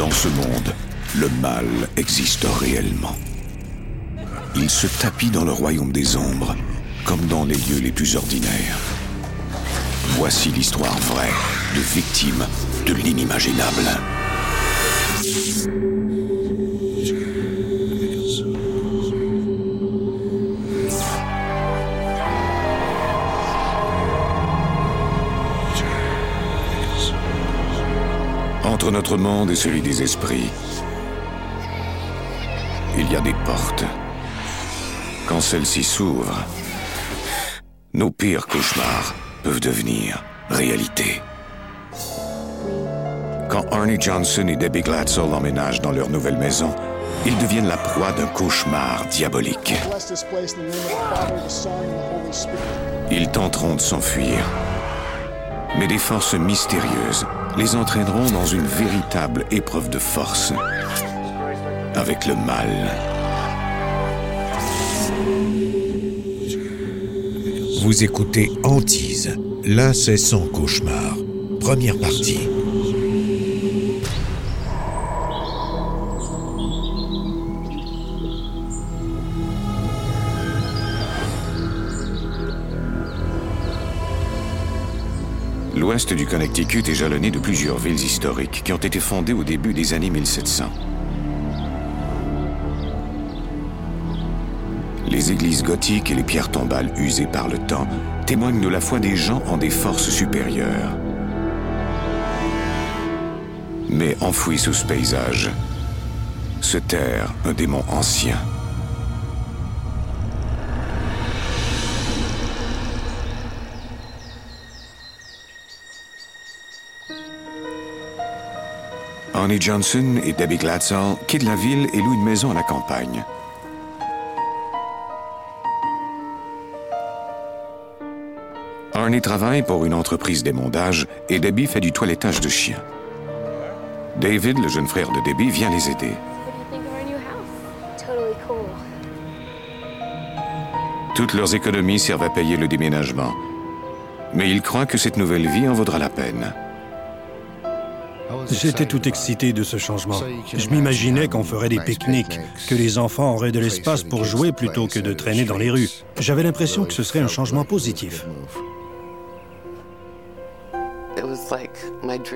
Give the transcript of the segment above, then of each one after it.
Dans ce monde, le mal existe réellement. Il se tapit dans le royaume des ombres, comme dans les lieux les plus ordinaires. Voici l'histoire vraie de victimes de l'inimaginable. Entre notre monde et celui des esprits, il y a des portes. Quand celles-ci s'ouvrent, nos pires cauchemars peuvent devenir réalité. Quand Arnie Johnson et Debbie Glatzel emménagent dans leur nouvelle maison, ils deviennent la proie d'un cauchemar diabolique. Ils tenteront de s'enfuir, mais des forces mystérieuses les entraîneront dans une véritable épreuve de force avec le mal. Vous écoutez Antise, l'incessant cauchemar, première partie. L'ouest du Connecticut est jalonné de plusieurs villes historiques qui ont été fondées au début des années 1700. Les églises gothiques et les pierres tombales usées par le temps témoignent de la foi des gens en des forces supérieures. Mais enfoui sous ce paysage, se terre un démon ancien. Arnie Johnson et Debbie Glatzel quittent la ville et louent une maison à la campagne. Arnie travaille pour une entreprise d'émondage et Debbie fait du toilettage de chiens. David, le jeune frère de Debbie, vient les aider. Toutes leurs économies servent à payer le déménagement. Mais ils croient que cette nouvelle vie en vaudra la peine. J'étais tout excité de ce changement. Je m'imaginais qu'on ferait des pique-niques, que les enfants auraient de l'espace pour jouer plutôt que de traîner dans les rues. J'avais l'impression que ce serait un changement positif.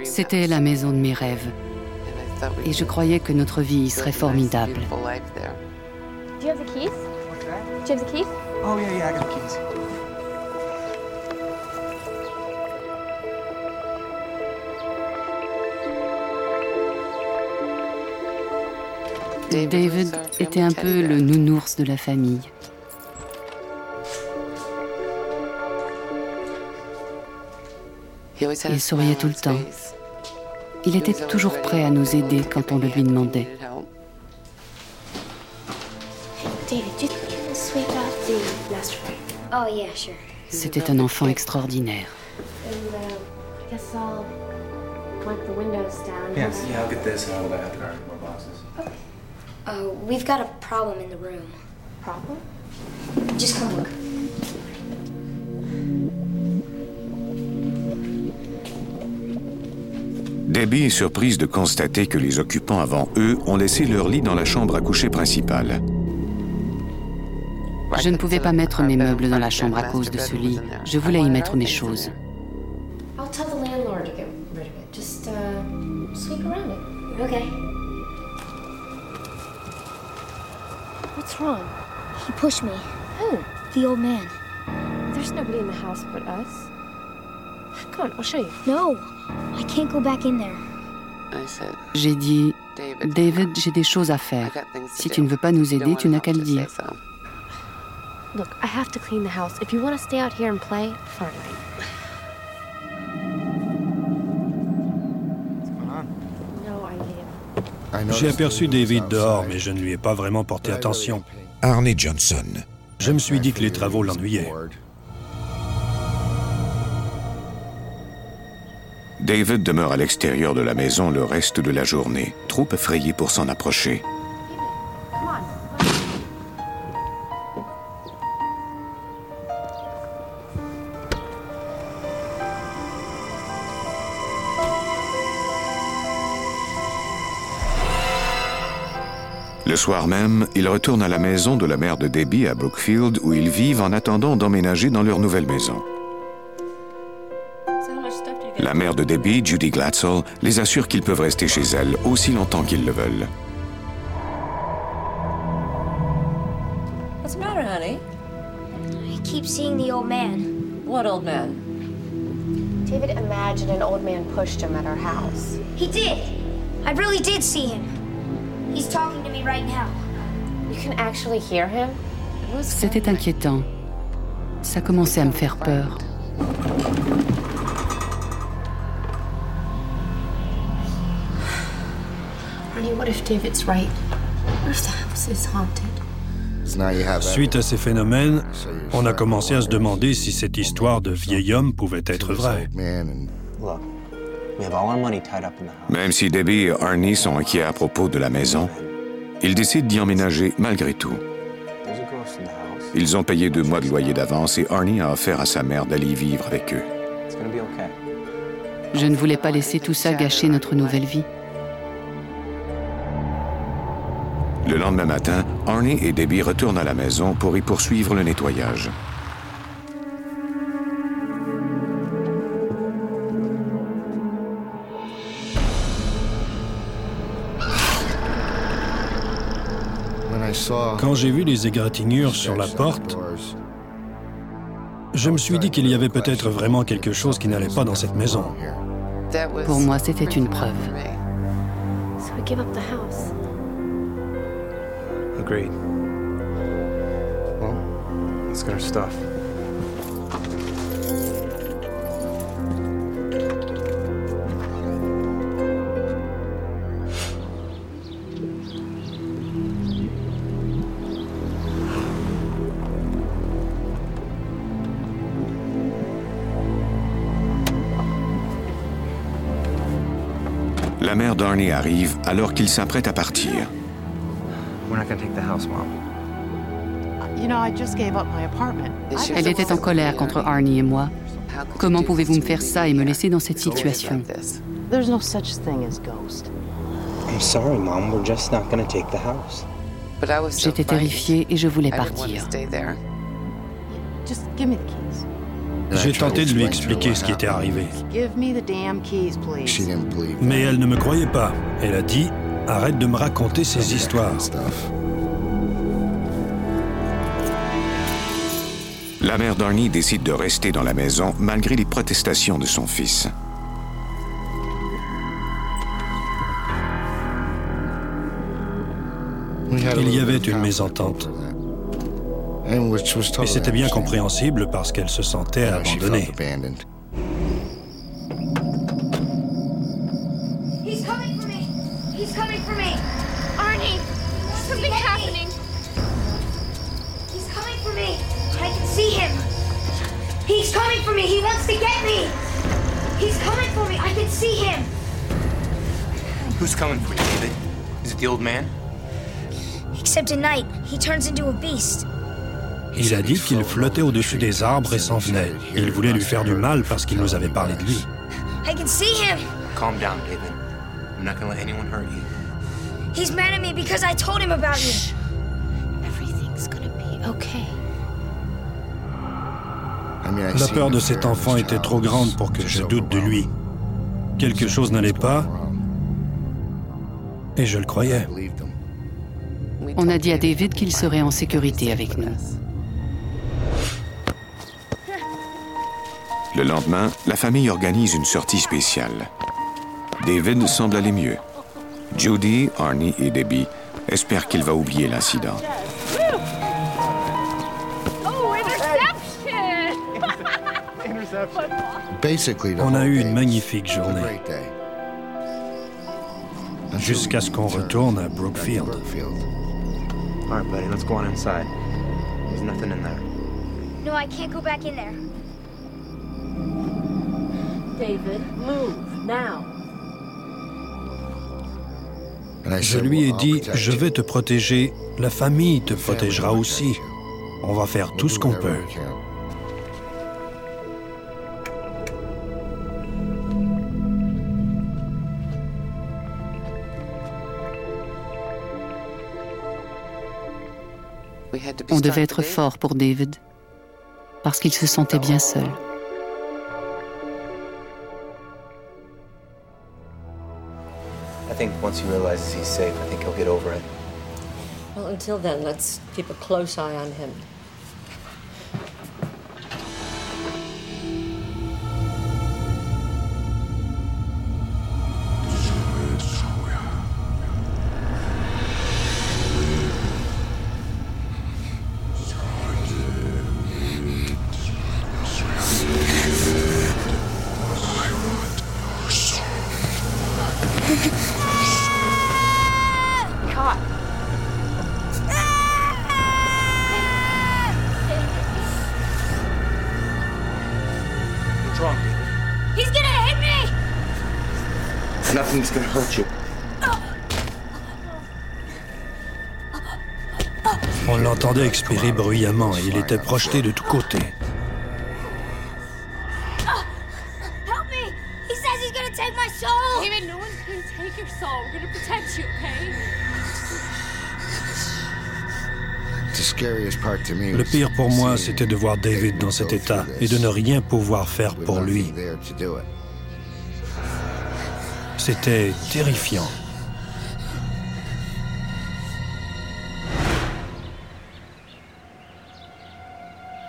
C'était la maison de mes rêves. Et je croyais que notre vie y serait formidable. David était un peu le nounours de la famille. Il souriait tout le temps. Il était toujours prêt à nous aider quand on le lui demandait. Oh, yeah, sure. C'était un enfant extraordinaire. Uh. Uh, we've got a problem in the room. Problem? Just come look. Debbie est surprise de constater que les occupants avant eux ont laissé leur lit dans la chambre à coucher principale. Je ne pouvais pas mettre mes meubles dans la chambre à cause de ce lit. Je voulais y mettre mes choses. I'll What's wrong? He pushed me. Who? The old man. There's nobody in the house but us. Come on, I'll show you. No, I can't go back in there. I said, j'ai dit, David, j'ai des choses à faire. Si tu ne veux pas nous aider, tu n'as qu'à le dire. Look, I have to clean the house. If you want to stay out here and play, fine. J'ai aperçu David dehors, mais je ne lui ai pas vraiment porté attention. Arnie Johnson. Je me suis dit que les travaux l'ennuyaient. David demeure à l'extérieur de la maison le reste de la journée, trop effrayé pour s'en approcher. Soir même, ils retournent à la maison de la mère de Debbie à Brookfield où ils vivent en attendant d'emménager dans leur nouvelle maison. La mère de Debbie, Judy Glatzel, les assure qu'ils peuvent rester chez elle aussi longtemps qu'ils le veulent. What's the matter, honey? I keep seeing the old man. What old man? David imagined an old man pushed him at our house. He did. I really did see him. He's talking to me right now. You can actually hear him? C'était inquiétant. Ça commençait à me faire peur. Honey, what if David's right? What if the house is haunted? Suite à ces phénomènes, on a commencé à se demander si cette histoire de vieil homme pouvait être vraie. Même si Debbie et Arnie sont inquiets à propos de la maison, ils décident d'y emménager malgré tout. Ils ont payé deux mois de loyer d'avance et Arnie a offert à sa mère d'aller y vivre avec eux. Je ne voulais pas laisser tout ça gâcher notre nouvelle vie. Le lendemain matin, Arnie et Debbie retournent à la maison pour y poursuivre le nettoyage. Quand j'ai vu les égratignures sur la porte, je me suis dit qu'il y avait peut-être vraiment quelque chose qui n'allait pas dans cette maison. Pour moi, c'était une preuve. So we give up the house. Agreed. Well, let's get our stuff. La mère d'Arnie arrive alors qu'il s'apprête à partir. Elle était en colère contre Arnie et moi. Comment pouvez-vous me faire ça et me laisser dans cette situation? J'étais terrifiée et je voulais partir. J'ai tenté de lui expliquer ce qui était arrivé, mais elle ne me croyait pas. Elle a dit Arrête de me raconter ces histoires. La mère d'Arnie décide de rester dans la maison malgré les protestations de son fils. Il y avait une mésentente. Et c'était bien compréhensible parce qu'elle se sentait abandonnée. He's coming for me. He's coming for me. Arnie, something's happening. He's coming for me. I can see him. He's coming for me. He wants to get me. He's coming for me. I can see him. Who's coming for you, David? Is it the old man? Except at night, he turns into a beast. Il a dit qu'il flottait au-dessus des arbres et s'en venait. Il voulait lui faire du mal parce qu'il nous avait parlé de lui. I can see him. Calm down, David. I'm not gonna let anyone hurt you. He's mad at me because I told him about you. Everything's gonna be okay. La peur de cet enfant était trop grande pour que je doute de lui. Quelque chose n'allait pas, et je le croyais. On a dit à David qu'il serait en sécurité avec nous. Le lendemain, la famille organise une sortie spéciale. David semble aller mieux. Judy, Arnie et Debbie espèrent qu'il va oublier l'incident. Oh, interception! On a eu une magnifique journée, jusqu'à ce qu'on retourne à Brookfield. All right, buddy. Let's go on inside. There's nothing in there. No, I can't go back in there. David, move now. Je lui ai dit, je vais te protéger, la famille te protégera aussi. On va faire tout ce qu'on peut. On devait être fort pour David, parce qu'il se sentait bien seul. I think once he realizes he's safe, I think he'll get over it. Well, until then, let's keep a close eye on him. Nothing's gonna hurt you. On l'entendait expirer bruyamment et il était projeté de tous côtés. Help me! He says he's gonna take my soul! David, no one's gonna take your soul. We're gonna protect you, okay? Le pire pour moi, c'était de voir David dans cet état et de ne rien pouvoir faire pour lui. C'était terrifiant.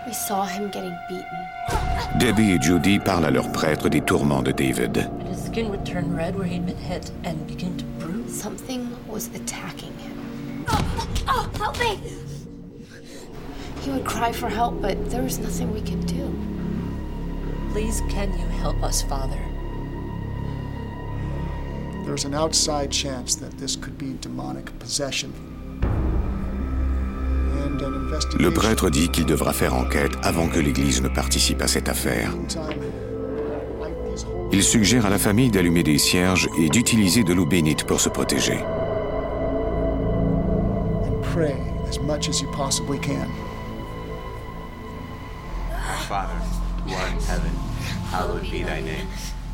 We saw him getting beaten. Debbie et Judy parlent à leur prêtre des tourments de David. And his skin would turn red where he'd been hit and begin to bruise. Something was attacking him. Oh, help me! He would cry for help, but there was nothing we could do. Please, can you help us, Father? There's an outside chance that this could be demonic possession. And an investigation. Le prêtre dit qu'il devra faire enquête avant que l'Église ne participe à cette affaire. Il suggère à la famille d'allumer des cierges et d'utiliser de l'eau bénite pour se protéger.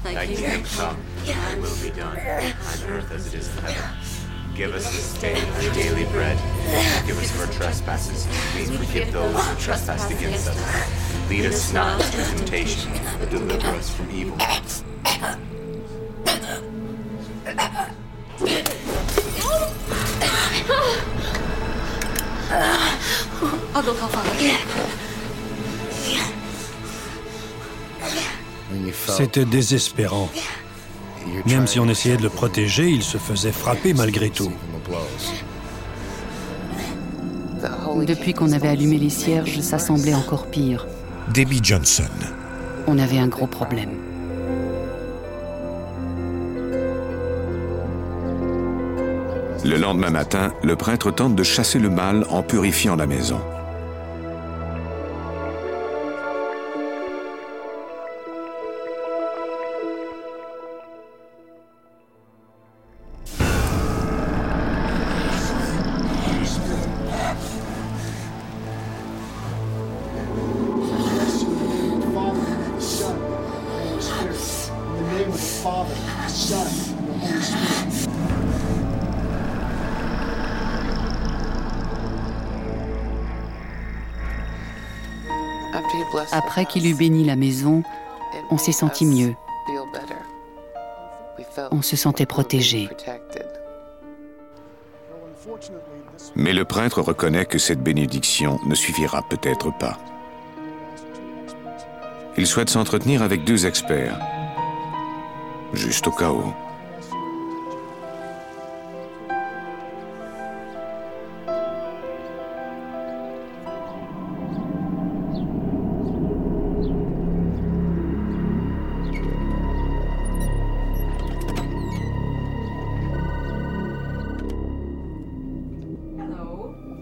And pray as much as you possibly can. Our Father, who art in heaven, hallowed be thy name. Kingdom come, thy will be done, on earth as it is in heaven. Give us this day our daily bread. Forgive us our trespasses. We forgive those who trespass against us. Lead us not into temptation, but deliver us from evil. I'll go call Father. C'était désespérant. Même si on essayait de le protéger, il se faisait frapper malgré tout. Depuis qu'on avait allumé les cierges, ça semblait encore pire. Debbie Johnson. On avait un gros problème. Le lendemain matin, le prêtre tente de chasser le mal en purifiant la maison. Après qu'il eut béni la maison, on s'est senti mieux. On se sentait protégé. Mais le prêtre reconnaît que cette bénédiction ne suffira peut-être pas. Il souhaite s'entretenir avec deux experts, juste au cas où.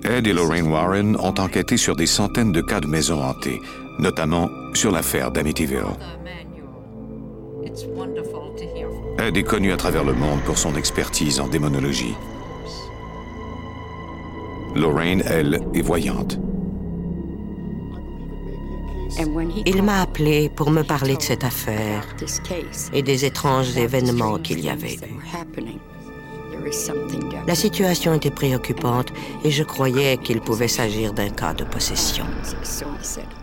Ed et Lorraine Warren ont enquêté sur des centaines de cas de maisons hantées, notamment sur l'affaire d'Amityville. Hear from Ed est connu à travers le monde pour son expertise en démonologie. Lorraine, elle, est voyante. Il m'a appelé pour me parler de cette affaire et des étranges événements qu'il y avait. La situation était préoccupante et je croyais qu'il pouvait s'agir d'un cas de possession.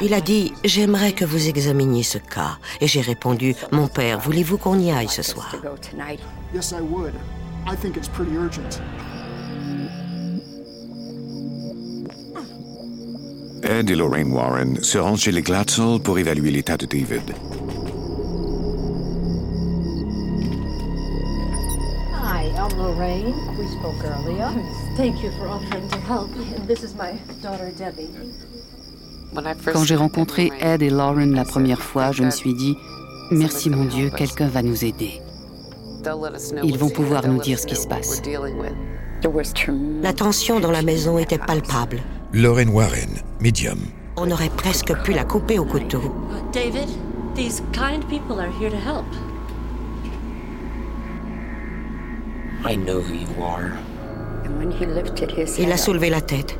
Il a dit J'aimerais que vous examiniez ce cas. Et j'ai répondu Mon père, voulez-vous qu'on y aille ce soir? Yes, I would. I think it's pretty urgent. Ed et Lorraine Warren se rendent chez les Glatzel pour évaluer l'état de David. Lorraine. We spoke earlier. Thank you for offering to help. And this is my daughter, Debbie. Quand j'ai rencontré Ed et Lauren la première fois, je me suis dit, merci mon Dieu, quelqu'un va nous aider. Ils vont pouvoir nous dire ce qui se passe. La tension dans la maison était palpable. Lauren Warren, médium. On aurait presque pu la couper au couteau. David, these kind people are here to help. Il a soulevé la tête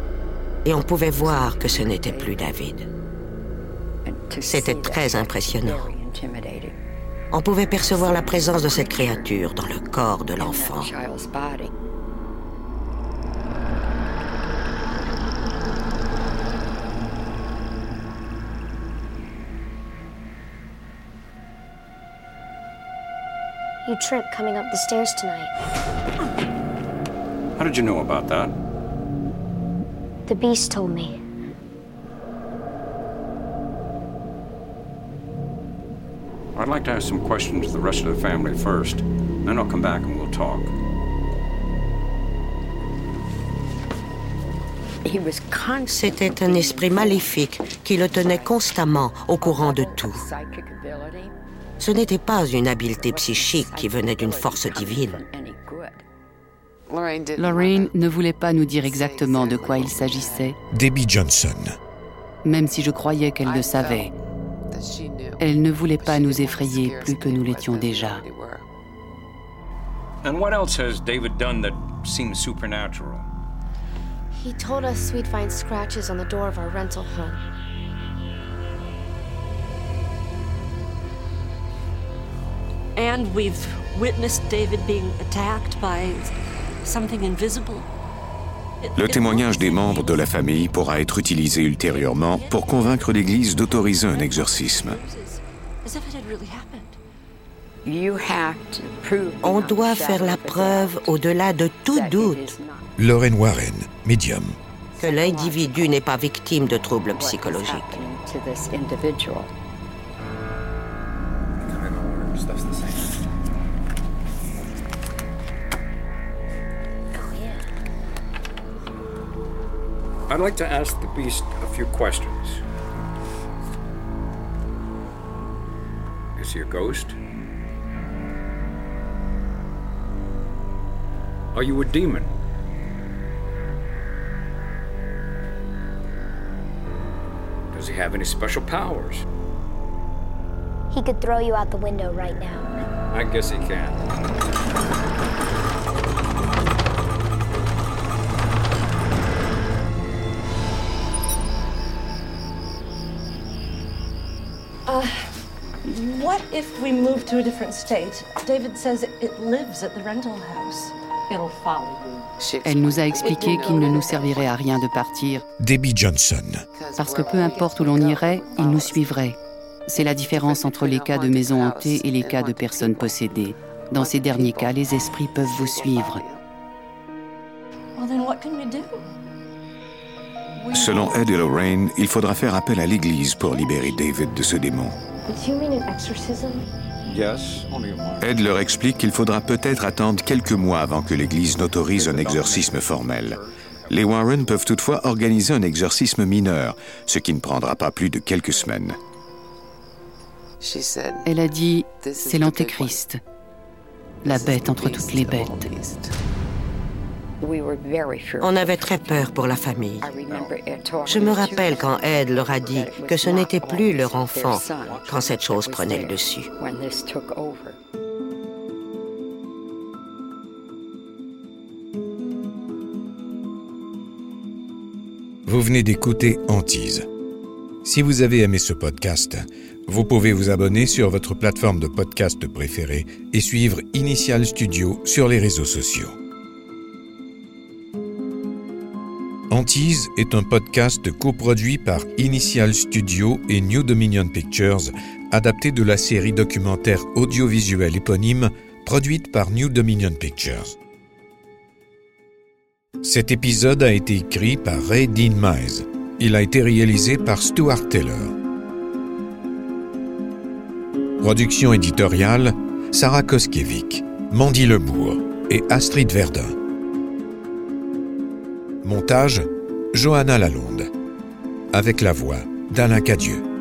et on pouvait voir que ce n'était plus David. C'était très impressionnant. On pouvait percevoir la présence de cette créature dans le corps de l'enfant. You tripped coming up the stairs tonight. How did you know about that? The beast told me. I'd like to ask some questions to the rest of the family first. Then I'll come back and we'll talk. C'était un esprit maléfique qui le tenait constamment au courant de tout. Ce n'était pas une habileté psychique qui venait d'une force divine. Lorraine ne voulait pas nous dire exactement de quoi il s'agissait, Debbie Johnson. même si je croyais qu'elle le savait. Elle ne voulait pas nous effrayer plus que nous l'étions déjà. And what else has David done that seems supernatural? He told us we'd find scratches on the door of our rental home. And we've witnessed David being attacked by. Le témoignage des membres de la famille pourra être utilisé ultérieurement pour convaincre l'Église d'autoriser un exorcisme. On doit faire la preuve, au-delà de tout doute, Lauren Warren, médium. que l'individu n'est pas victime de troubles psychologiques. I'd like to ask the beast a few questions. Is he a ghost? Are you a demon? Does he have any special powers? He could throw you out the window right now. I guess he can. What if we move to a different state? David says it lives at the rental house. It'll follow you. Elle nous a expliqué qu'il ne nous servirait à rien de partir, Debbie Johnson. parce que peu importe où l'on irait, il nous suivrait. C'est la différence entre les cas de maisons hantées et les cas de personnes possédées. Dans ces derniers cas, les esprits peuvent vous suivre. Selon Ed et Lorraine, il faudra faire appel à l'Église pour libérer David de ce démon. Do you mean an exorcism? Yes, only one. Ed leur explique qu'il faudra peut-être attendre quelques mois avant que l'Église n'autorise un exorcisme formel. Les Warren peuvent toutefois organiser un exorcisme mineur, ce qui ne prendra pas plus de quelques semaines. Elle a dit, c'est l'antéchrist, la bête entre toutes les bêtes. On avait très peur pour la famille. Je me rappelle quand Ed leur a dit que ce n'était plus leur enfant quand cette chose prenait le dessus. Vous venez d'écouter Antise. Si vous avez aimé ce podcast, vous pouvez vous abonner sur votre plateforme de podcast préférée et suivre Initial Studio sur les réseaux sociaux. Antise est un podcast coproduit par Initial Studio et New Dominion Pictures, adapté de la série documentaire audiovisuelle éponyme produite par New Dominion Pictures. Cet épisode a été écrit par Ray Dean Mize. Il a été réalisé par Stuart Taylor. Production éditoriale Sarah Koskiewicz, Mandy Lebourg et Astrid Verdun. Montage Johanna Lalonde. Avec la voix d'Alain Cadieux.